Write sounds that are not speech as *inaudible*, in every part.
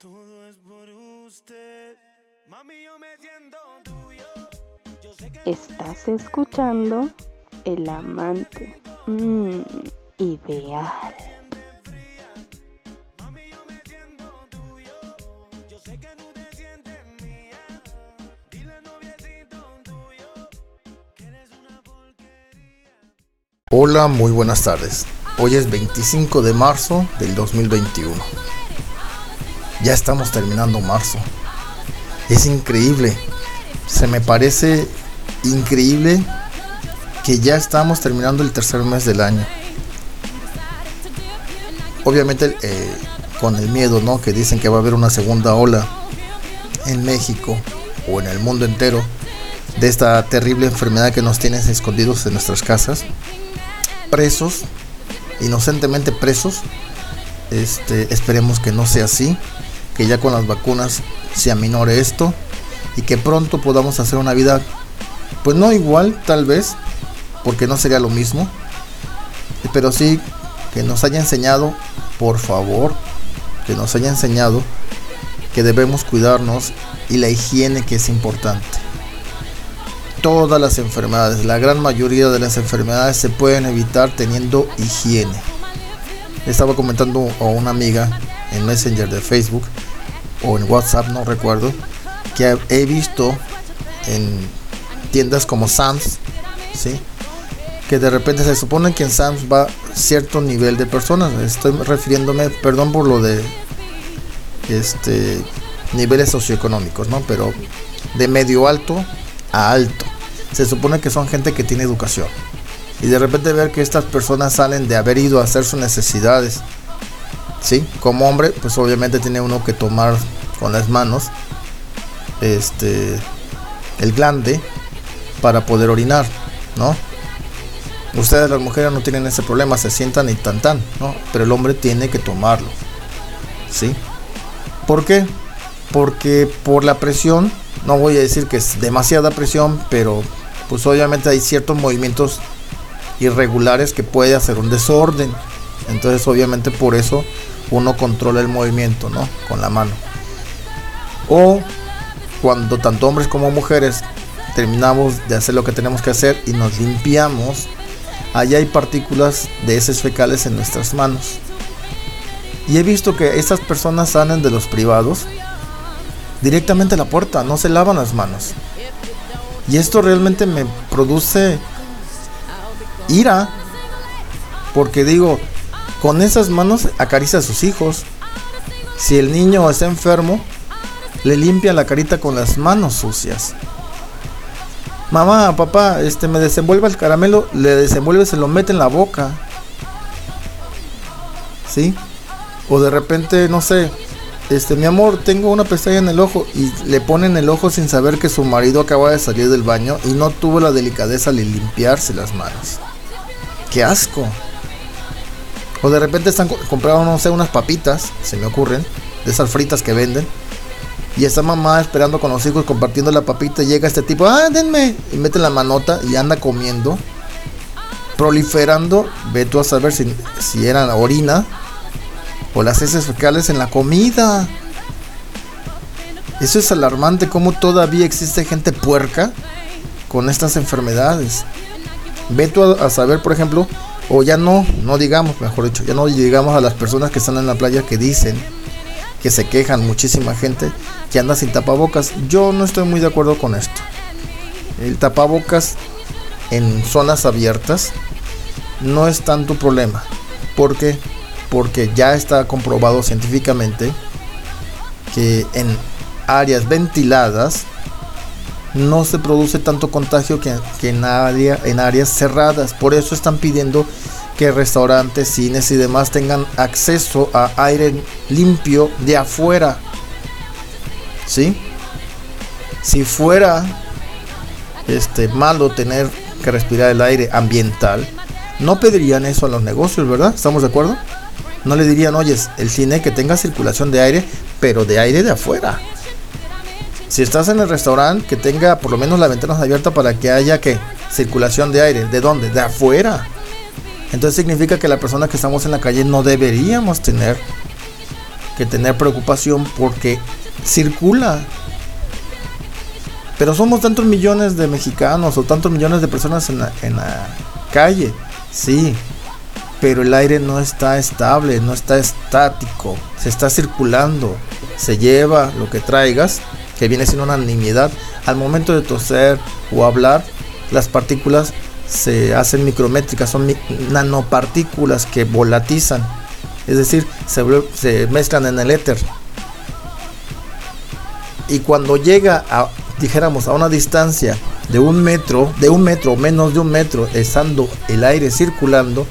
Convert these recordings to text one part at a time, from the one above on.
Todo es por usted. Mami, yo me siento tuyo. Yo sé que Estás escuchando El Amante mm, Ideal. Mami, yo me siento tuyo. Yo sé que tú te sientes mía. Dile noviecito tuyo que eres una porquería. Hola, muy buenas tardes. Hoy es 25 de marzo del 2021. Ya estamos terminando marzo. Es increíble. Se me parece increíble que ya estamos terminando el tercer mes del año. Obviamente eh, con el miedo, ¿no? Que dicen que va a haber una segunda ola en México o en el mundo entero de esta terrible enfermedad que nos tienen escondidos en nuestras casas presos, inocentemente presos. Este, esperemos que no sea así, que ya con las vacunas se aminore esto y que pronto podamos hacer una vida, pues no igual tal vez, porque no sería lo mismo, pero sí que nos haya enseñado, por favor, que nos haya enseñado que debemos cuidarnos y la higiene que es importante todas las enfermedades, la gran mayoría de las enfermedades se pueden evitar teniendo higiene. Estaba comentando a una amiga en Messenger de Facebook o en WhatsApp, no recuerdo, que he visto en tiendas como Sam's, ¿sí? que de repente se supone que en Sam's va cierto nivel de personas. Estoy refiriéndome, perdón por lo de este niveles socioeconómicos, ¿no? Pero de medio alto a alto. Se supone que son gente que tiene educación. Y de repente ver que estas personas salen de haber ido a hacer sus necesidades. ¿Sí? Como hombre, pues obviamente tiene uno que tomar con las manos este el glande para poder orinar, ¿no? Ustedes las mujeres no tienen ese problema, se sientan y tan tan, ¿no? Pero el hombre tiene que tomarlo. ¿Sí? ¿Por qué? Porque por la presión no voy a decir que es demasiada presión, pero pues obviamente hay ciertos movimientos irregulares que puede hacer un desorden. Entonces obviamente por eso uno controla el movimiento, ¿no? Con la mano. O cuando tanto hombres como mujeres terminamos de hacer lo que tenemos que hacer y nos limpiamos, allá hay partículas de heces fecales en nuestras manos. Y he visto que estas personas salen de los privados directamente a la puerta, no se lavan las manos. Y esto realmente me produce ira, porque digo, con esas manos acaricia a sus hijos. Si el niño está enfermo, le limpia la carita con las manos sucias. Mamá, papá, este me desenvuelve el caramelo, le desenvuelve, se lo mete en la boca. ¿Sí? O de repente, no sé, este, mi amor, tengo una pestaña en el ojo y le pone en el ojo sin saber que su marido acaba de salir del baño y no tuvo la delicadeza de limpiarse las manos. ¡Qué asco! O de repente están comprando, no sé, unas papitas, se me ocurren, de esas fritas que venden. Y esta mamá esperando con los hijos compartiendo la papita. Llega este tipo, ah, denme. Y mete la manota y anda comiendo. Proliferando. Ve tú a saber si, si era la orina o las heces fecales en la comida. Eso es alarmante como todavía existe gente puerca con estas enfermedades. Ve tú a, saber, por ejemplo, o ya no, no digamos, mejor dicho, ya no llegamos a las personas que están en la playa que dicen, que se quejan muchísima gente, que anda sin tapabocas. Yo no estoy muy de acuerdo con esto. El tapabocas en zonas abiertas no es tanto problema. ¿Por qué? porque ya está comprobado científicamente que en áreas ventiladas no se produce tanto contagio que, que en, área, en áreas cerradas. Por eso están pidiendo que restaurantes, cines y demás tengan acceso a aire limpio de afuera. ¿Sí? Si fuera este malo tener que respirar el aire ambiental, no pedirían eso a los negocios, ¿verdad? ¿Estamos de acuerdo? no le dirían, oyes, el cine que tenga circulación de aire, pero de aire de afuera. Si estás en el restaurante, que tenga por lo menos las ventanas abiertas para que haya que circulación de aire. ¿De dónde? De afuera. Entonces significa que la persona que estamos en la calle no deberíamos tener que tener preocupación porque circula. Pero somos tantos millones de mexicanos o tantos millones de personas en la, calle, sí, pero el aire no está estable, no está estático, se está circulando, se lleva lo que traigas, que viene siendo una nimiedad, al momento de toser o hablar, las partículas se hacen micrométricas, son nanopartículas que volatizan, es decir, se, se mezclan en el éter. Y cuando llega a, dijéramos, a una distancia de un metro, de un metro menos de un metro, estando el aire circulando,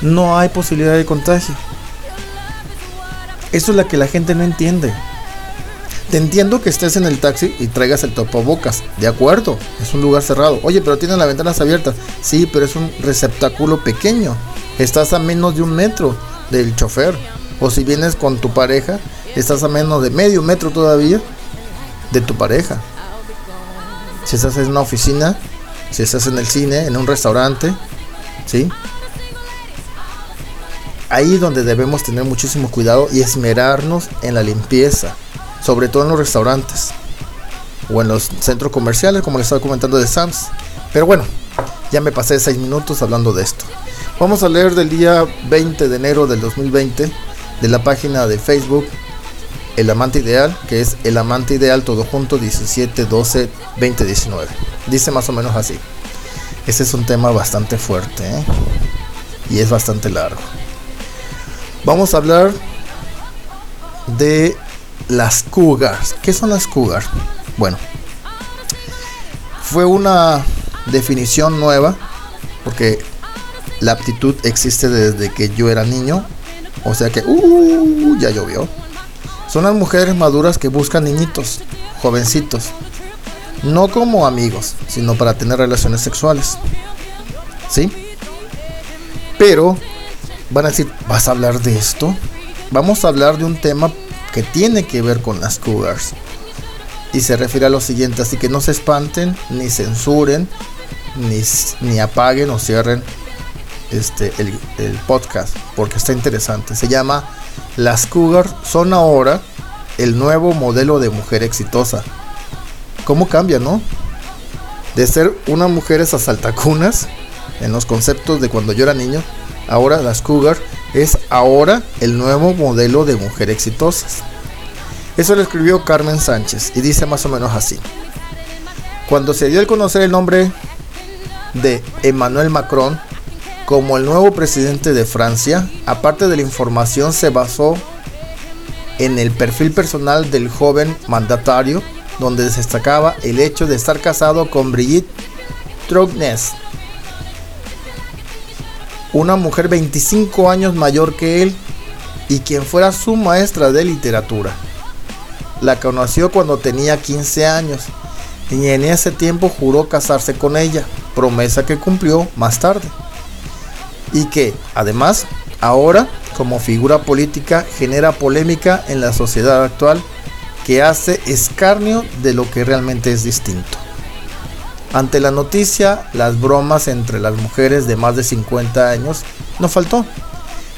no hay posibilidad de contagio. Eso es lo que la gente no entiende. Te entiendo que estés en el taxi y traigas el tapabocas. De acuerdo, es un lugar cerrado. Oye, pero tiene las ventanas abiertas. Sí, pero es un receptáculo pequeño. Estás a menos de un metro del chofer. O si vienes con tu pareja, estás a menos de medio metro todavía de tu pareja. Si estás en una oficina, si estás en el cine, en un restaurante, ¿sí? Ahí donde debemos tener muchísimo cuidado y esmerarnos en la limpieza sobre todo en los restaurantes o en los centros comerciales, como les estaba comentando de Sams. Pero bueno, ya me pasé 6 minutos hablando de esto. Vamos a leer del día 20 de enero del 2020 de la página de Facebook El Amante Ideal, que es El Amante Ideal todo junto 17 12 20 19. Dice más o menos así. Ese es un tema bastante fuerte ¿eh? y es bastante largo. Vamos a hablar de las cougars. ¿Qué son las cougars? Bueno, fue una definición nueva porque la aptitud existe desde que yo era niño. O sea que, uh, ya llovió. Son las mujeres maduras que buscan niñitos, jovencitos. No como amigos, sino para tener relaciones sexuales. ¿Sí? Pero, van a decir, ¿vas a hablar de esto? Vamos a hablar de un tema que tiene que ver con las cougars. Y se refiere a lo siguiente, así que no se espanten, ni censuren, ni, ni apaguen o cierren este, el, el, podcast, porque está interesante. Se llama Las cougars son ahora el nuevo modelo de mujer exitosa. ¿Cómo cambia, no? De ser una mujer asaltacunas en los conceptos de cuando yo era niño, ahora las cougars es ahora el nuevo modelo de mujer exitosa. Eso lo escribió Carmen Sánchez y dice más o menos así. Cuando se dio a conocer el nombre de Emmanuel Macron como el nuevo presidente de Francia, aparte de la información se basó en el perfil personal del joven mandatario, donde destacaba el hecho de estar casado con Brigitte Trognès, una mujer 25 años mayor que él y quien fuera su maestra de literatura. La conoció cuando tenía 15 años y en ese tiempo juró casarse con ella, promesa que cumplió más tarde. Y que, además, ahora, como figura política, genera polémica en la sociedad actual que hace escarnio de lo que realmente es distinto. Ante la noticia, las bromas entre las mujeres de más de 50 años no faltó.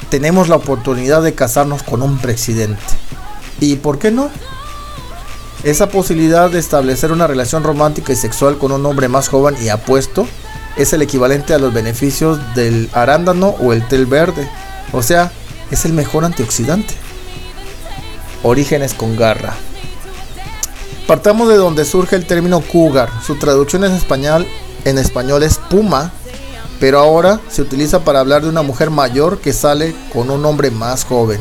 Tenemos la oportunidad de casarnos con un presidente. ¿Y por qué no? Esa posibilidad de establecer una relación romántica y sexual con un hombre más joven y apuesto es el equivalente a los beneficios del arándano o el tel verde. O sea, es el mejor antioxidante. Orígenes con garra. Partamos de donde surge el término cougar. Su traducción en español, en español es puma, pero ahora se utiliza para hablar de una mujer mayor que sale con un hombre más joven.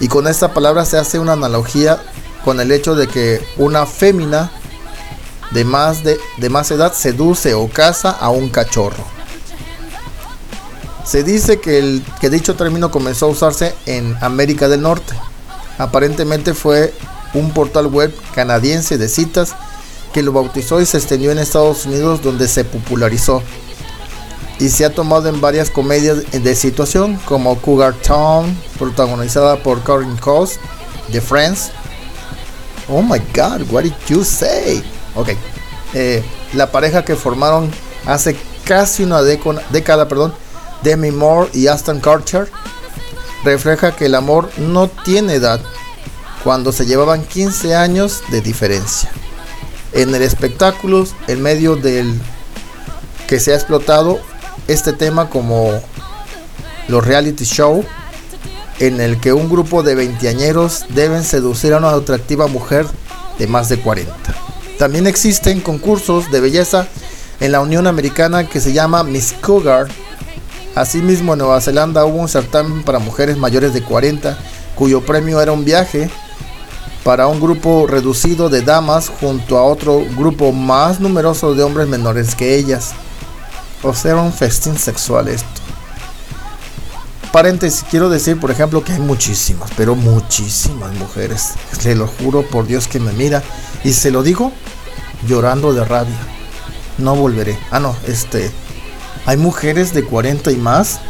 Y con esta palabra se hace una analogía con el hecho de que una fémina de más, de, de más edad seduce o casa a un cachorro. Se dice que, el, que dicho término comenzó a usarse en América del Norte. Aparentemente fue un portal web canadiense de citas que lo bautizó y se extendió en Estados Unidos donde se popularizó. Y se ha tomado en varias comedias de situación como Cougar Town, protagonizada por Karen Cos de Friends. Oh my god, what did you say? Ok. Eh, la pareja que formaron hace casi una década, perdón, Demi Moore y Aston Kutcher. refleja que el amor no tiene edad cuando se llevaban 15 años de diferencia. En el espectáculo, en medio del que se ha explotado este tema como los reality show, en el que un grupo de veinteañeros deben seducir a una atractiva mujer de más de 40. También existen concursos de belleza en la Unión Americana que se llama Miss Cougar. Asimismo, en Nueva Zelanda hubo un certamen para mujeres mayores de 40, cuyo premio era un viaje para un grupo reducido de damas junto a otro grupo más numeroso de hombres menores que ellas. O sea, un festín sexual esto. Paréntesis, quiero decir, por ejemplo, que hay muchísimas, pero muchísimas mujeres. Le lo juro por Dios que me mira. Y se lo digo llorando de rabia. No volveré. Ah, no, este. Hay mujeres de 40 y más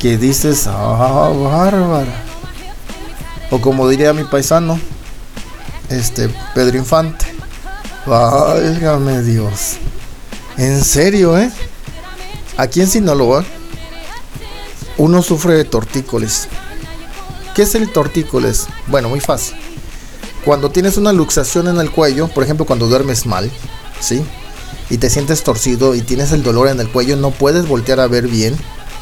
que dices, ah, bárbara. O como diría mi paisano, este, Pedro Infante. Válgame Dios. En serio, ¿eh? Aquí en Sinaloa uno sufre de tortícolis. ¿Qué es el tortícolis? Bueno, muy fácil. Cuando tienes una luxación en el cuello, por ejemplo, cuando duermes mal, ¿sí? Y te sientes torcido y tienes el dolor en el cuello, no puedes voltear a ver bien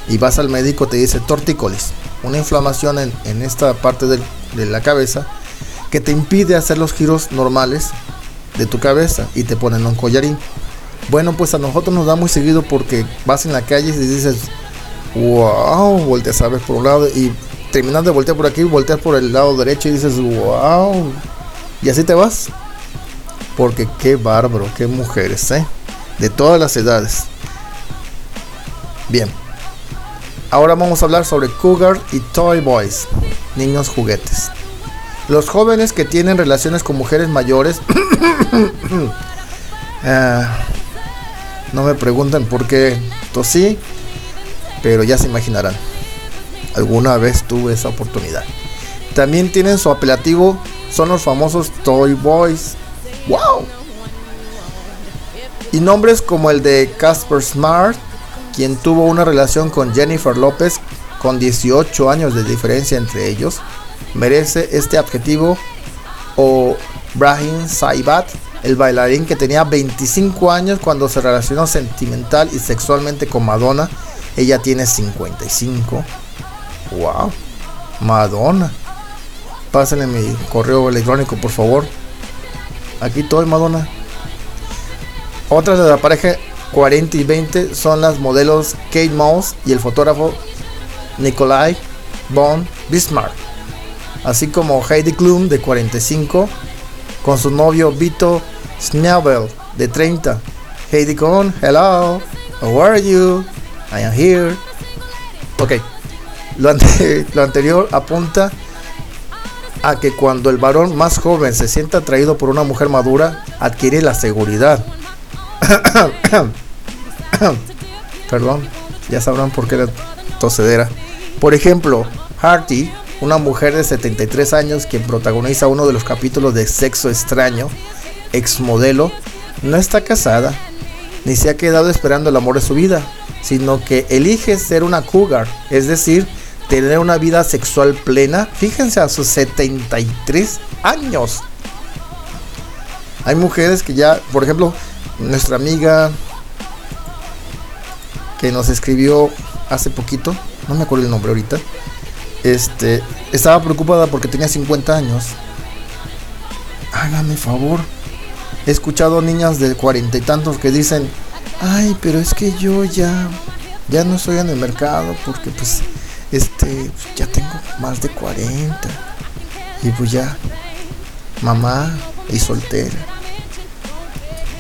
y vas al médico, te dice tortícolis, una inflamación en, esta parte de la cabeza que te impide hacer los giros normales de tu cabeza y te ponen un collarín. Bueno, pues a nosotros nos da muy seguido porque vas en la calle y dices, wow, volteas a ver por un lado y terminas de voltear por aquí, volteas por el lado derecho y dices, wow, y así te vas. Porque qué bárbaro, qué mujeres, ¿eh? De todas las edades. Bien. Ahora vamos a hablar sobre Cougar y Toy Boys, niños juguetes. Los jóvenes que tienen relaciones con mujeres mayores, ah, *coughs* no me pregunten por qué tosí, pero ya se imaginarán. Alguna vez tuve esa oportunidad. También tienen su apelativo, son los famosos Toy Boys. ¡Wow! Y nombres como el de Casper Smart, quien tuvo una relación con Jennifer López con 18 años de diferencia entre ellos, merece este adjetivo. O Brahim Saibat, el bailarín que tenía 25 años cuando se relacionó sentimental y sexualmente con Madonna ella tiene 55. Wow. Madonna. Pásenle mi correo electrónico, por favor. Aquí estoy, Madonna. Otras de la pareja 40 y 20 son las modelos Kate Moss y el fotógrafo Nikolai von Bismarck. Así como Heidi Klum de 45 con su novio Vito Schnabel de 30. Heidi Klum, hello, how are you? I am here. Ok. *laughs* Lo, anterior apunta a que cuando el varón más joven se sienta atraído por una mujer madura, adquiere la seguridad. *coughs* Perdón, ya sabrán por qué la tosedera. Por ejemplo, Harty, una mujer de 73 años quien protagoniza uno de los capítulos de Sexo Extraño, ex modelo, no está casada, ni se ha quedado esperando el amor de su vida sino que elige ser una cougar, es decir, tener una vida sexual plena. Fíjense a sus 73 años. Hay mujeres que ya, por ejemplo, nuestra amiga que nos escribió hace poquito, no me acuerdo el nombre ahorita, este, estaba preocupada porque tenía 50 años. Hágame favor. He escuchado niñas de cuarenta y tantos que dicen, ay, pero es que yo ya, ya no estoy en el mercado porque pues, este, ya tengo más de 40. Y pues ya, mamá y soltera.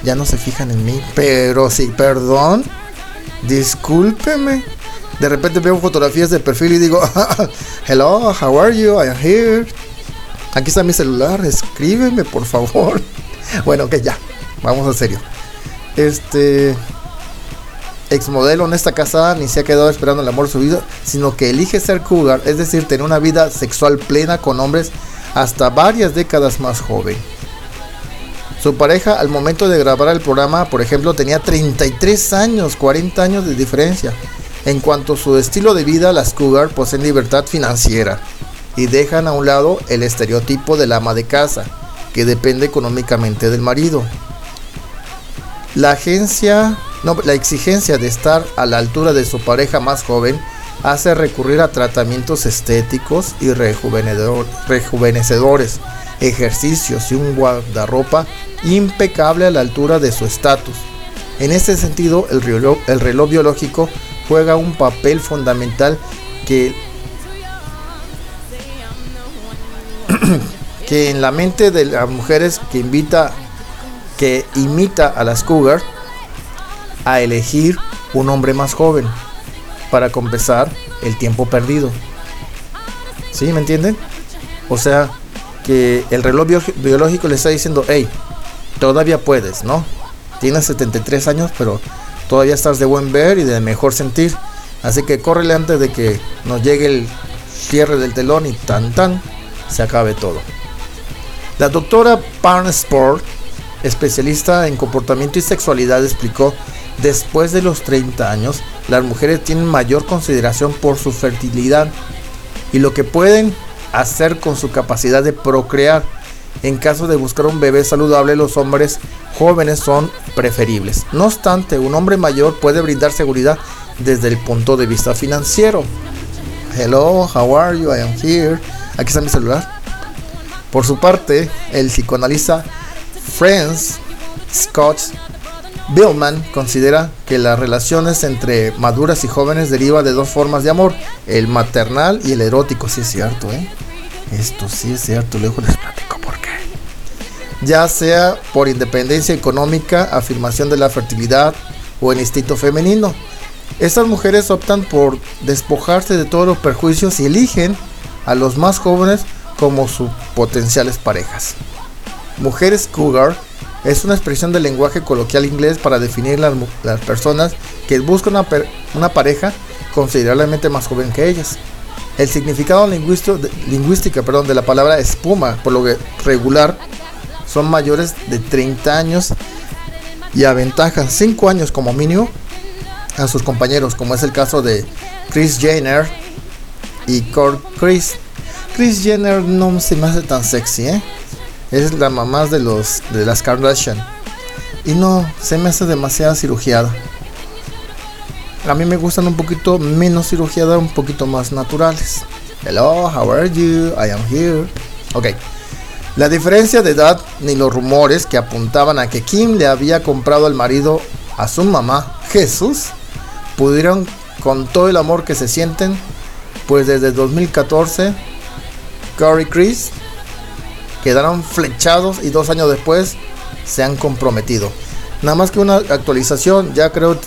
Ya no se fijan en mí. Pero sí, perdón, discúlpeme. De repente veo fotografías de perfil y digo, *laughs* hello, how are you? I am here. Aquí está mi celular, escríbeme por favor. *laughs* Bueno, que ya, vamos a serio. Este ex modelo no está casada ni se ha quedado esperando el amor de su vida, sino que elige ser cougar, es decir, tener una vida sexual plena con hombres hasta varias décadas más joven. Su pareja al momento de grabar el programa, por ejemplo, tenía 33 años, 40 años de diferencia. En cuanto a su estilo de vida, las cougar poseen libertad financiera y dejan a un lado el estereotipo del ama de casa, que depende económicamente del marido. La agencia, la exigencia de estar a la altura de su pareja más joven hace recurrir a tratamientos estéticos y rejuvenecedores, ejercicios y un guardarropa impecable a la altura de su estatus. En ese sentido, el reloj biológico juega un papel fundamental que, *clears throat* que en la mente de las mujeres que invita que imita a las cougars a elegir un hombre más joven para compensar el tiempo perdido. ¿Sí? ¿Me entienden? O sea, que el reloj biológico le está diciendo, hey, todavía puedes, ¿no? Tienes 73 años, pero todavía estás de buen ver y de mejor sentir. Así que córrele antes de que nos llegue el cierre del telón y tan tan se acabe todo. La doctora Sport, especialista en comportamiento y sexualidad, explicó, después de los 30 años, las mujeres tienen mayor consideración por su fertilidad y lo que pueden hacer con su capacidad de procrear. En caso de buscar un bebé saludable, los hombres jóvenes son preferibles. No obstante, un hombre mayor puede brindar seguridad desde el punto de vista financiero. Hello, how are you? I am here. Aquí está mi celular. Por su parte, el psicoanalista Franz Scott Billman considera que las relaciones entre maduras y jóvenes deriva de dos formas de amor, el maternal y el erótico. Sí es cierto, ¿eh? Esto sí es cierto, luego les platico por qué. Ya sea por independencia económica, afirmación de la fertilidad o el instinto femenino. Estas mujeres optan por despojarse de todos los perjuicios y eligen a los más jóvenes como sus potenciales parejas. Mujeres cougar es una expresión del lenguaje coloquial inglés para definir las, las personas que buscan una, una, pareja considerablemente más joven que ellas. El significado lingüístico, lingüística perdón, de la palabra espuma, por lo que regular, son mayores de 30 años y aventajan 5 años como mínimo a sus compañeros, como es el caso de Chris Jenner y Kurt Chris. Chris Jenner no se me hace tan sexy, ¿eh? es la mamá de los de las Kardashian. Y no, se me hace demasiada cirugiada. A mí me gustan un poquito menos cirugiada, un poquito más naturales. Hello, how are you? I am here. Ok. La diferencia de edad ni los rumores que apuntaban a que Kim le había comprado al marido a su mamá, Jesús, pudieron con todo el amor que se sienten, pues desde 2014, Corey Chris quedaron flechados y dos años después se han comprometido. Nada más que una actualización, ya creo,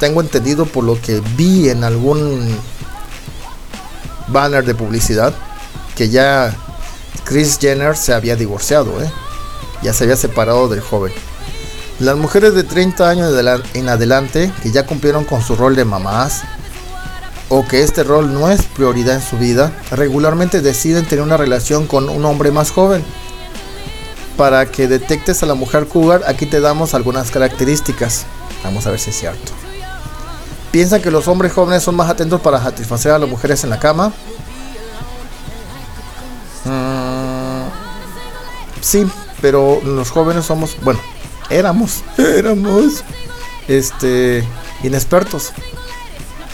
tengo entendido por lo que vi en algún banner de publicidad, que ya Chris Jenner se había divorciado, ¿eh? ya se había separado del joven. Las mujeres de 30 años en adelante, que ya cumplieron con su rol de mamás, o que este rol no es prioridad en su vida, regularmente deciden tener una relación con un hombre más joven. Para que detectes a la mujer cougar, aquí te damos algunas características. Vamos a ver si es cierto. Piensan que los hombres jóvenes son más atentos para satisfacer a las mujeres en la cama. Mm, sí, pero los jóvenes somos, bueno, éramos, *laughs* éramos, este, inexpertos.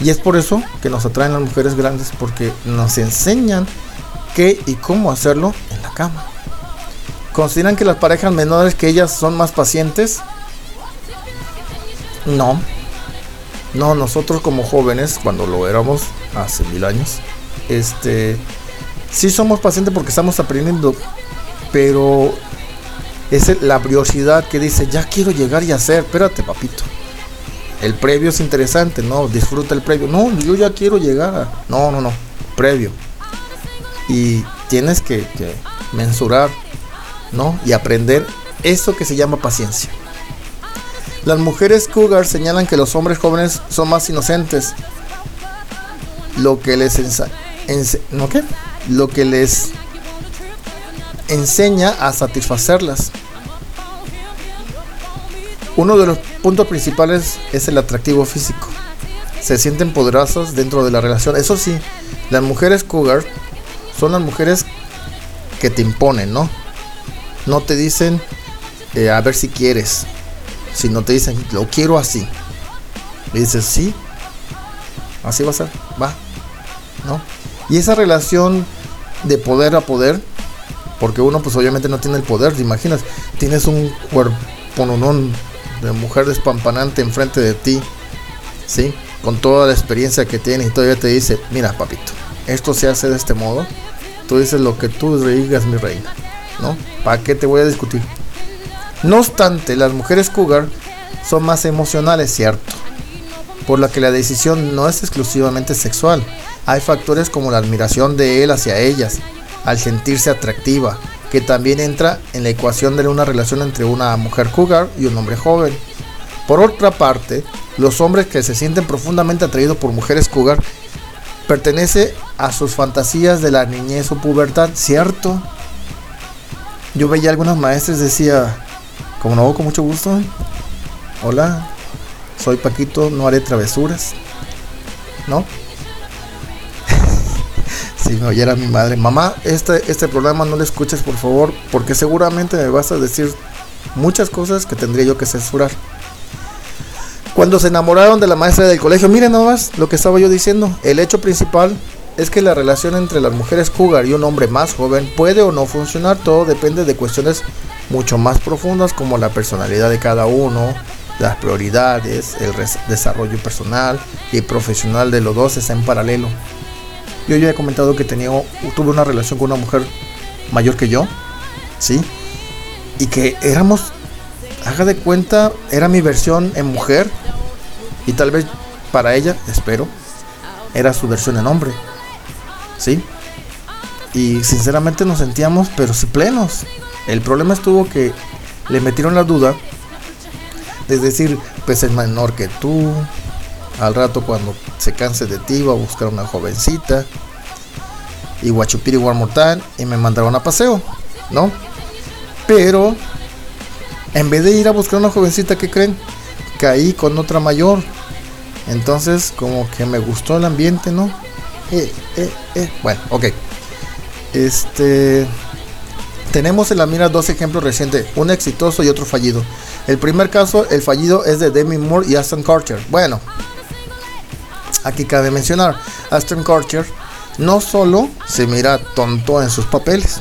Y es por eso que nos atraen las mujeres grandes, porque nos enseñan qué y cómo hacerlo en la cama. ¿Consideran que las parejas menores que ellas son más pacientes? No. No, nosotros como jóvenes, cuando lo éramos hace mil años, este, sí somos pacientes porque estamos aprendiendo, pero es la briosidad que dice, ya quiero llegar y hacer, espérate papito el previo es interesante, no, disfruta el previo. No, yo ya quiero llegar. No, no, no, previo. Y tienes que, mensurar, ¿no? Y aprender eso que se llama paciencia. Las mujeres cougar señalan que los hombres jóvenes son más inocentes. Lo que les ¿no qué? Lo que les enseña a satisfacerlas. Uno de los puntos principales es el atractivo físico. se sienten poderosas dentro de la relación. Eso sí, las mujeres cougar son las mujeres que te imponen, ¿no? No te dicen eh, a ver si quieres, sino te dicen lo quiero así. Y dices, sí, así va a ser, va, ¿no? Y esa relación de poder a poder, porque uno pues obviamente no tiene el poder, te imaginas, tienes un cuerpo de mujer despampanante enfrente de ti, ¿sí? Con toda la experiencia que tiene y todavía te dice, mira papito, esto se hace de este modo, tú dices lo que tú digas mi reina, ¿no? ¿Para qué te voy a discutir? No obstante, las mujeres cougar son más emocionales, cierto, por lo que la decisión no es exclusivamente sexual. Hay factores como la admiración de él hacia ellas, al sentirse atractiva, que también entra en la ecuación de una relación entre una mujer cougar y un hombre joven. Por otra parte, los hombres que se sienten profundamente atraídos por mujeres cougar pertenece a sus fantasías de la niñez o pubertad, ¿cierto? Yo veía algunas maestras decía, como no, con mucho gusto. Hola, soy Paquito, no haré travesuras. ¿No? *laughs* si me oyera mi madre, mamá, este, este programa no lo escuches por favor, porque seguramente me vas a decir muchas cosas que tendría yo que censurar. Cuando se enamoraron de la maestra del colegio, miren nomás lo que estaba yo diciendo. El hecho principal es que la relación entre las mujeres cougar y un hombre más joven puede o no funcionar, todo depende de cuestiones mucho más profundas como la personalidad de cada uno, las prioridades, el desarrollo personal y profesional de los dos está en paralelo. Yo ya he comentado que tenía, tuve una relación con una mujer mayor que yo, ¿sí? Y que éramos, haga de cuenta, era mi versión en mujer y tal vez para ella, espero, era su versión en hombre, ¿sí? Y sinceramente nos sentíamos, pero sí plenos. El problema estuvo que le metieron la duda es decir, pues es menor que tú. Al rato cuando se canse de ti va a buscar una jovencita. Y guachupiri one more. Y me mandaron a paseo. ¿No? Pero en vez de ir a buscar una jovencita, ¿qué creen? Caí con otra mayor. Entonces como que me gustó el ambiente, ¿no? Eh, eh, eh. Bueno, ok. Este... Tenemos en la mira dos ejemplos recientes, un exitoso y otro fallido. El primer caso, el fallido, es de Demi Moore y Aston Kutcher. Bueno, aquí cabe mencionar, Aston Kutcher no solo se mira tonto en sus papeles,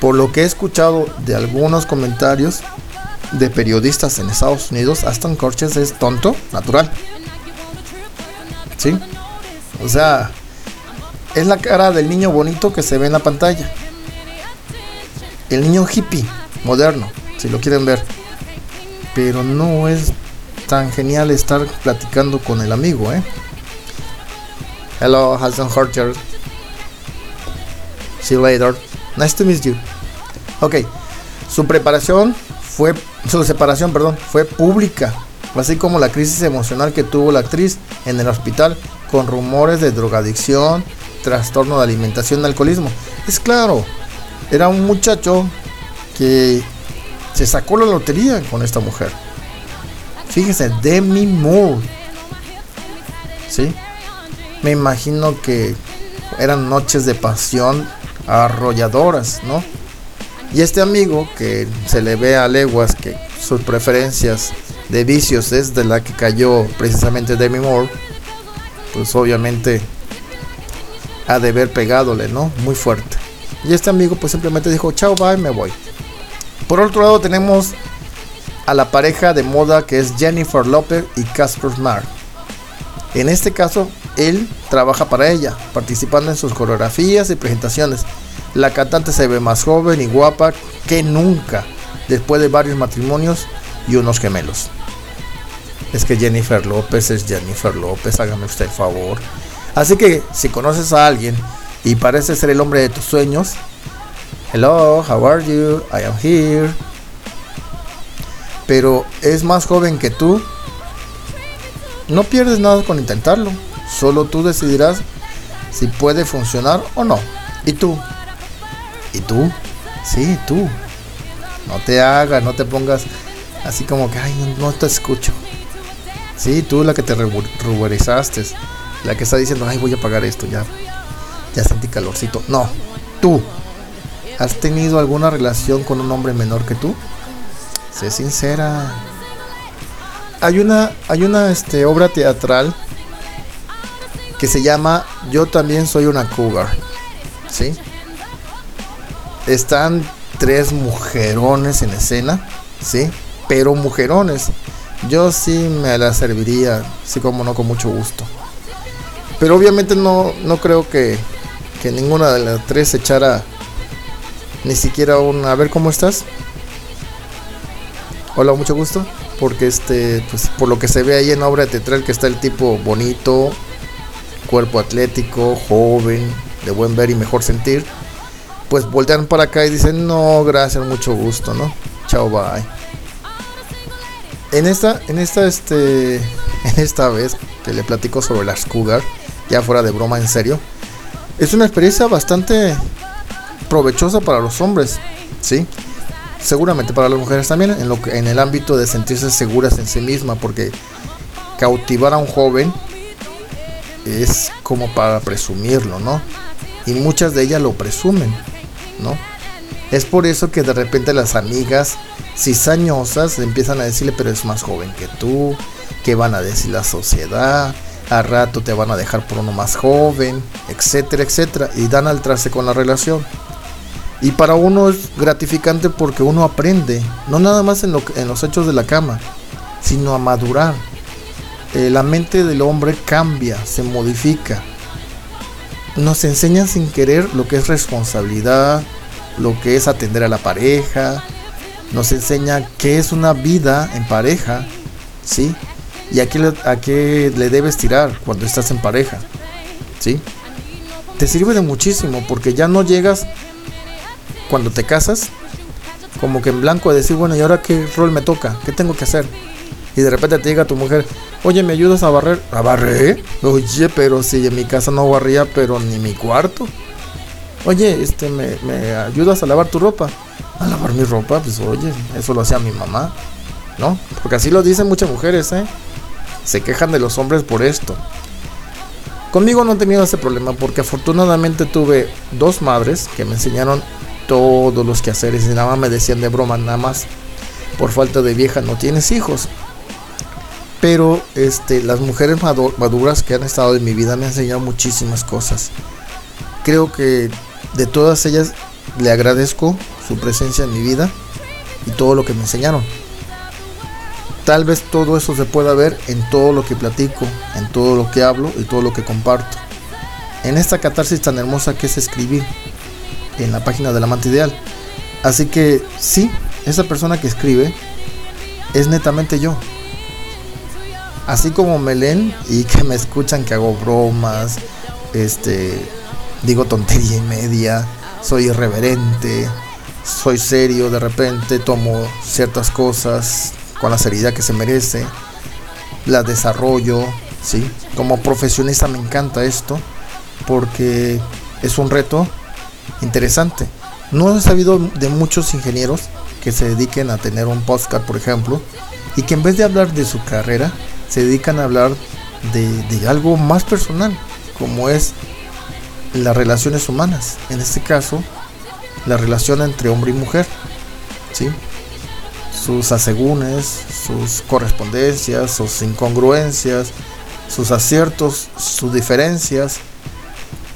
por lo que he escuchado de algunos comentarios de periodistas en Estados Unidos, Aston Kutcher es tonto natural. ¿Sí? O sea, es la cara del niño bonito que se ve en la pantalla. El niño hippie, moderno si lo quieren ver. Pero no es tan genial estar platicando con el amigo, ¿eh? Hello, Hassan Horcher. See you later. Nice to meet you. Ok, su preparación fue, su separación, perdón, fue pública, así como la crisis emocional que tuvo la actriz en el hospital con rumores de drogadicción, trastorno de alimentación y alcoholismo. Es claro, era un muchacho que se sacó la lotería con esta mujer. Fíjense, Demi Moore. ¿Sí? Me imagino que eran noches de pasión arrolladoras, ¿no? Y este amigo que se le ve a leguas que sus preferencias de vicios es de la que cayó precisamente Demi Moore, pues obviamente de haber pegadole, ¿no? Muy fuerte. Y este amigo pues simplemente dijo, chao, bye, me voy. Por otro lado tenemos a la pareja de moda que es Jennifer Lopez y Casper Smart. En este caso, él trabaja para ella, participando en sus coreografías y presentaciones. La cantante se ve más joven y guapa que nunca, después de varios matrimonios y unos gemelos. Es que Jennifer López es Jennifer López, hágame usted el favor. Así que si conoces a alguien y parece ser el hombre de tus sueños, Hello, how are you? I am here. Pero es más joven que tú. No pierdes nada con intentarlo. Solo tú decidirás si puede funcionar o no. ¿Y tú? ¿Y tú? Sí, tú. No te hagas, no te pongas así como que, ay, no te escucho. Sí, tú la que te ruborizaste, la que está diciendo, ay, voy a pagar esto, ya, ya sentí calorcito. No, tú, ¿has tenido alguna relación con un hombre menor que tú? Sé sincera. Hay una, hay una este, obra teatral que se llama Yo también soy una cougar. ¿Sí? Están tres mujerones en escena, ¿sí? Pero mujerones. Yo sí me la serviría, sí como no, con mucho gusto. Pero obviamente no, no creo que, que ninguna de las tres echara ni siquiera un... A ver, ¿cómo estás? Hola, mucho gusto. Porque este, pues por lo que se ve ahí en obra teatral que está el tipo bonito, cuerpo atlético, joven, de buen ver y mejor sentir, pues voltean para acá y dicen, no, gracias, mucho gusto, ¿no? Chao, bye. En esta, en esta, este, *laughs* en esta vez que le platico sobre las Cougar, ya fuera de broma, en serio, es una experiencia bastante provechosa para los hombres, ¿sí? Seguramente para las mujeres también, en, lo que, en el ámbito de sentirse seguras en sí misma, porque cautivar a un joven es como para presumirlo, ¿no? Y muchas de ellas lo presumen, ¿no? Es por eso que de repente las amigas cizañosas empiezan a decirle, pero es más joven que tú, ¿qué van a decir la sociedad? A rato te van a dejar por uno más joven, etcétera, etcétera, y dan al traste con la relación. Y para uno es gratificante porque uno aprende, no nada más en, lo, en los hechos de la cama, sino a madurar. Eh, la mente del hombre cambia, se modifica. Nos enseñan sin querer lo que es responsabilidad, lo que es atender a la pareja, nos enseña qué es una vida en pareja, ¿sí? Y a qué, le, a qué le debes tirar cuando estás en pareja, ¿sí? Te sirve de muchísimo porque ya no llegas cuando te casas como que en blanco de decir, bueno, ¿y ahora qué rol me toca? ¿Qué tengo que hacer? Y de repente te llega tu mujer, oye, ¿me ayudas a barrer? ¿A barrer? Oye, pero si en mi casa no barría, pero ni mi cuarto. Oye, este, ¿me, me ayudas a lavar tu ropa? A lavar mi ropa, pues oye, eso lo hacía mi mamá, ¿no? Porque así lo dicen muchas mujeres, ¿eh? Se quejan de los hombres por esto. Conmigo no he tenido ese problema porque afortunadamente tuve dos madres que me enseñaron todos los quehaceres y nada más me decían de broma, nada más por falta de vieja no tienes hijos. Pero este, las mujeres madu- maduras que han estado en mi vida me han enseñado muchísimas cosas. Creo que de todas ellas le agradezco su presencia en mi vida y todo lo que me enseñaron. Tal vez todo eso se pueda ver en todo lo que platico, en todo lo que hablo y todo lo que comparto. En esta catarsis tan hermosa que es escribir en la página del amante ideal. Así que sí, esa persona que escribe es netamente yo. Así como me leen y que me escuchan que hago bromas, este, digo tontería y media, soy irreverente, soy serio de repente, tomo ciertas cosas con la seriedad que se merece, las desarrollo, ¿sí? Como profesionista me encanta esto porque es un reto interesante. No he sabido de muchos ingenieros que se dediquen a tener un podcast, por ejemplo, y que en vez de hablar de su carrera, se dedican a hablar de, de algo más personal, como es las relaciones humanas. En este caso, la relación entre hombre y mujer. ¿sí? Sus asegúnes, sus correspondencias, sus incongruencias, sus aciertos, sus diferencias.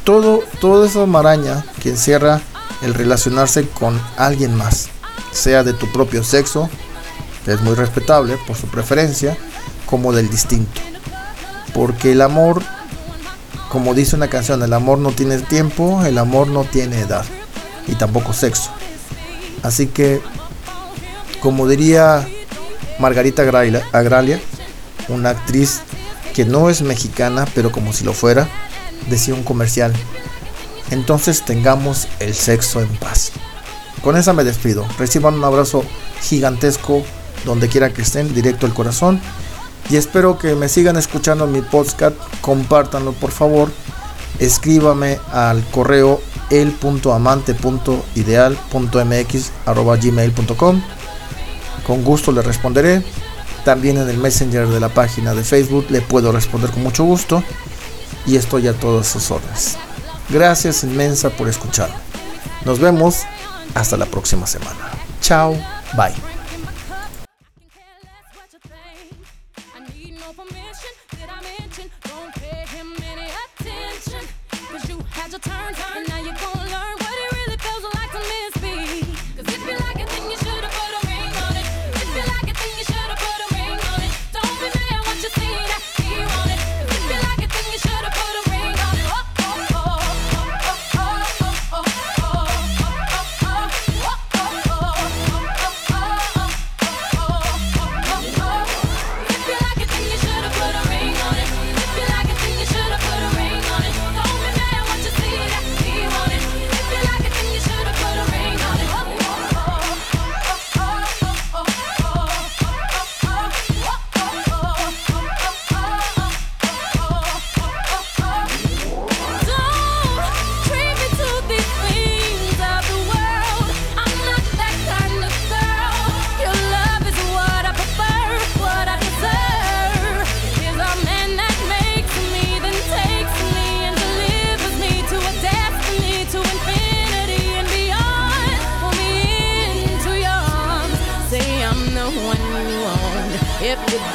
Todo, toda esa maraña que encierra el relacionarse con alguien más, sea de tu propio sexo, que es muy respetable por su preferencia, como del distinto. Porque el amor, como dice una canción, el amor no tiene tiempo, el amor no tiene edad y tampoco sexo. Así que, como diría Margarita Agralia, una actriz que no es mexicana, pero como si lo fuera, decía un comercial. Entonces tengamos el sexo en paz. Con esa me despido. Reciban un abrazo gigantesco donde quiera que estén, directo al corazón. Y espero que me sigan escuchando mi podcast. Compártanlo por favor. Escríbame al correo el.amante.ideal.mx gmail.com Con gusto le responderé. También en el Messenger de la página de Facebook le puedo responder con mucho gusto y estoy a todas sus órdenes. Gracias inmensa por escuchar. Nos vemos hasta la próxima semana. Chao, bye.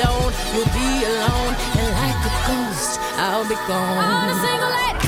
Don't, you'll be alone. And like a ghost, I'll be gone.